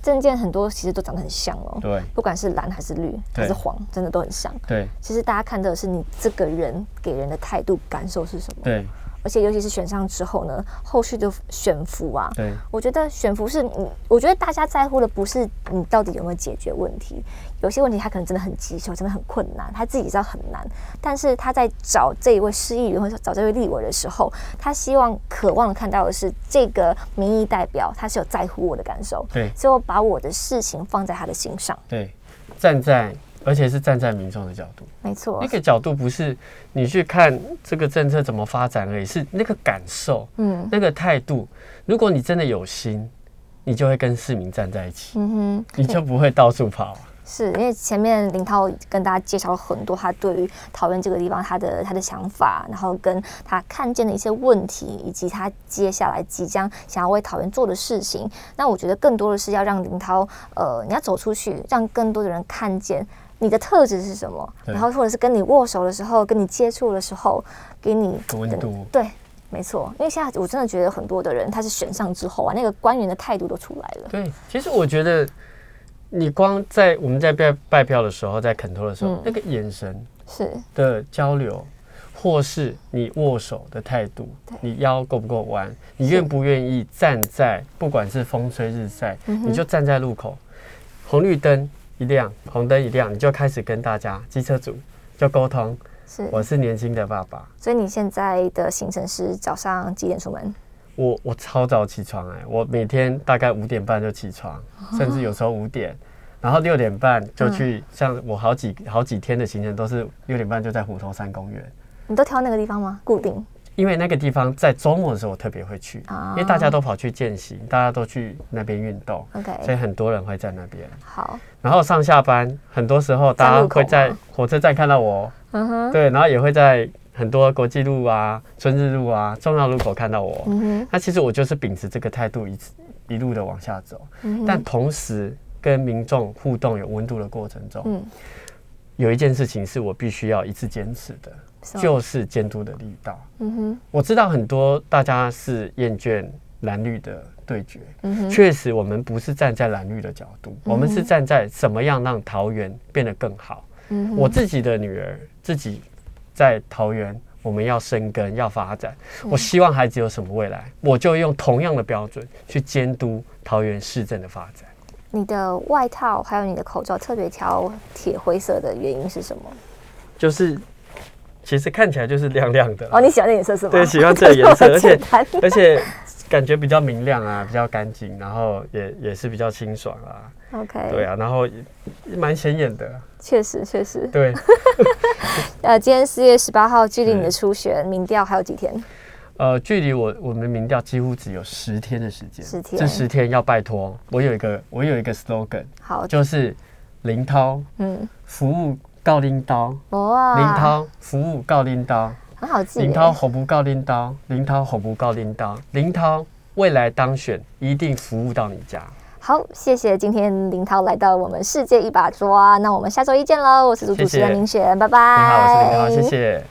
Speaker 2: 证件很多其实都长得很像哦，
Speaker 3: 对
Speaker 2: 不管是蓝还是绿还是黄，真的都很像。
Speaker 3: 对
Speaker 2: 其实大家看的是你这个人给人的态度感受是什么。
Speaker 3: 对
Speaker 2: 而且尤其是选上之后呢，后续的选服啊，
Speaker 3: 对。
Speaker 2: 我觉得选服是，你，我觉得大家在乎的不是你到底有没有解决问题，有些问题他可能真的很棘手，真的很困难，他自己知道很难，但是他在找这一位市议员或者找这位立委的时候，他希望渴望看到的是这个民意代表他是有在乎我的感受，
Speaker 3: 对。
Speaker 2: 所以我把我的事情放在他的心上，
Speaker 3: 对，站在而且是站在民众的角度，
Speaker 2: 没错
Speaker 3: 那，个角度不是你去看这个政策怎么发展而已，是那个感受，
Speaker 2: 嗯
Speaker 3: 那个态度。如果你真的有心，你就会跟市民站在一起，
Speaker 2: 嗯哼。
Speaker 3: 你就不会到处跑。
Speaker 2: 是因为前面林涛跟大家介绍了很多他对于桃园这个地方他的他的想法，然后跟他看见的一些问题，以及他接下来即将想要为桃园做的事情。那我觉得更多的是要让林涛，呃，你要走出去，让更多的人看见你的特质是什么，然后或者是跟你握手的时候，跟你接触的时候，给你
Speaker 3: 温度。
Speaker 2: 对。没错，因为现在我真的觉得很多的人，他是选上之后啊，那个官员的态度都出来了。
Speaker 3: 对，其实我觉得，你光在我们在拜拜票的时候，在肯托的时候，
Speaker 2: 嗯。
Speaker 3: 那个眼神
Speaker 2: 是，
Speaker 3: 的交流，或是你握手的态度
Speaker 2: 对，
Speaker 3: 你腰够不够弯，你愿不愿意站在，不管是风吹日晒，
Speaker 2: 嗯
Speaker 3: 你就站在路口，红绿灯一亮，红灯一亮，你就开始跟大家机车组就沟通，
Speaker 2: 是。
Speaker 3: 我是年轻的爸爸，
Speaker 2: 所以你现在的行程是早上几点出门？
Speaker 3: 我我超早起床哎、我每天大概五点半就起床，甚至有时候五点，然后六点半就去，像我好几好几天的行程都是六点半就在虎头山公园，
Speaker 2: 你都挑那个地方吗？固定
Speaker 3: 因为那个地方在周末的时候我特别会去，
Speaker 2: 啊
Speaker 3: 因为大家都跑去践行，大家都去那边运动
Speaker 2: ，，OK，
Speaker 3: 所以很多人会在那边。
Speaker 2: 好，
Speaker 3: 然后上下班，很多时候大家会在火车站看到我，
Speaker 2: 嗯哼，
Speaker 3: 对，然后也会在很多国际路啊、春日路啊、重要路口看到我。那其实我就是秉持这个态度一直一路的往下走，
Speaker 2: 嗯
Speaker 3: 但同时跟民众互动有温度的过程中，
Speaker 2: 嗯，
Speaker 3: 有一件事情是我必须要一直坚持的，就是监督的力道。
Speaker 2: 嗯哼，
Speaker 3: 我知道很多大家是厌倦蓝绿的对决，
Speaker 2: 嗯哼，
Speaker 3: 确实我们不是站在蓝绿的角度，我们是站在怎么样让桃园变得更好。
Speaker 2: 嗯哼
Speaker 3: 我自己的女儿自己在桃园，我们要生根，要发展。我希望孩子有什么未来，我就用同样的标准去监督桃园市政的发展。
Speaker 2: 你的外套还有你的口罩特别挑铁灰色的原因是什么？
Speaker 3: 就是其实看起来就是亮亮的，
Speaker 2: 哦，你喜欢的颜色是吗？
Speaker 3: 对，喜欢这个颜色，而且而且感觉比较明亮啊，比较干净，然后也也是比较清爽啊
Speaker 2: ，OK，
Speaker 3: 对，啊，然后蛮显眼的，
Speaker 2: 确实确实。
Speaker 3: 对，
Speaker 2: 呃，今天四月十八号，距离你的初选民调还有几天？
Speaker 3: 呃，距离我我们民调几乎只有十天的时间
Speaker 2: ，10天
Speaker 3: 这十天要拜托，我有一个我有一个 slogan，
Speaker 2: 好，
Speaker 3: 就是林涛
Speaker 2: 嗯，
Speaker 3: 服务告拎刀，
Speaker 2: 哇，
Speaker 3: 林涛服务告拎刀，
Speaker 2: 很好记。
Speaker 3: 林涛吼不告拎刀，林涛吼不告拎刀，林涛未来当选一定服务到你家。
Speaker 2: 好，谢谢今天林涛来到我们世界一把抓，那我们下周一见喽！我是主主持人林璇，拜拜。
Speaker 3: 你好，我是林涛，谢谢。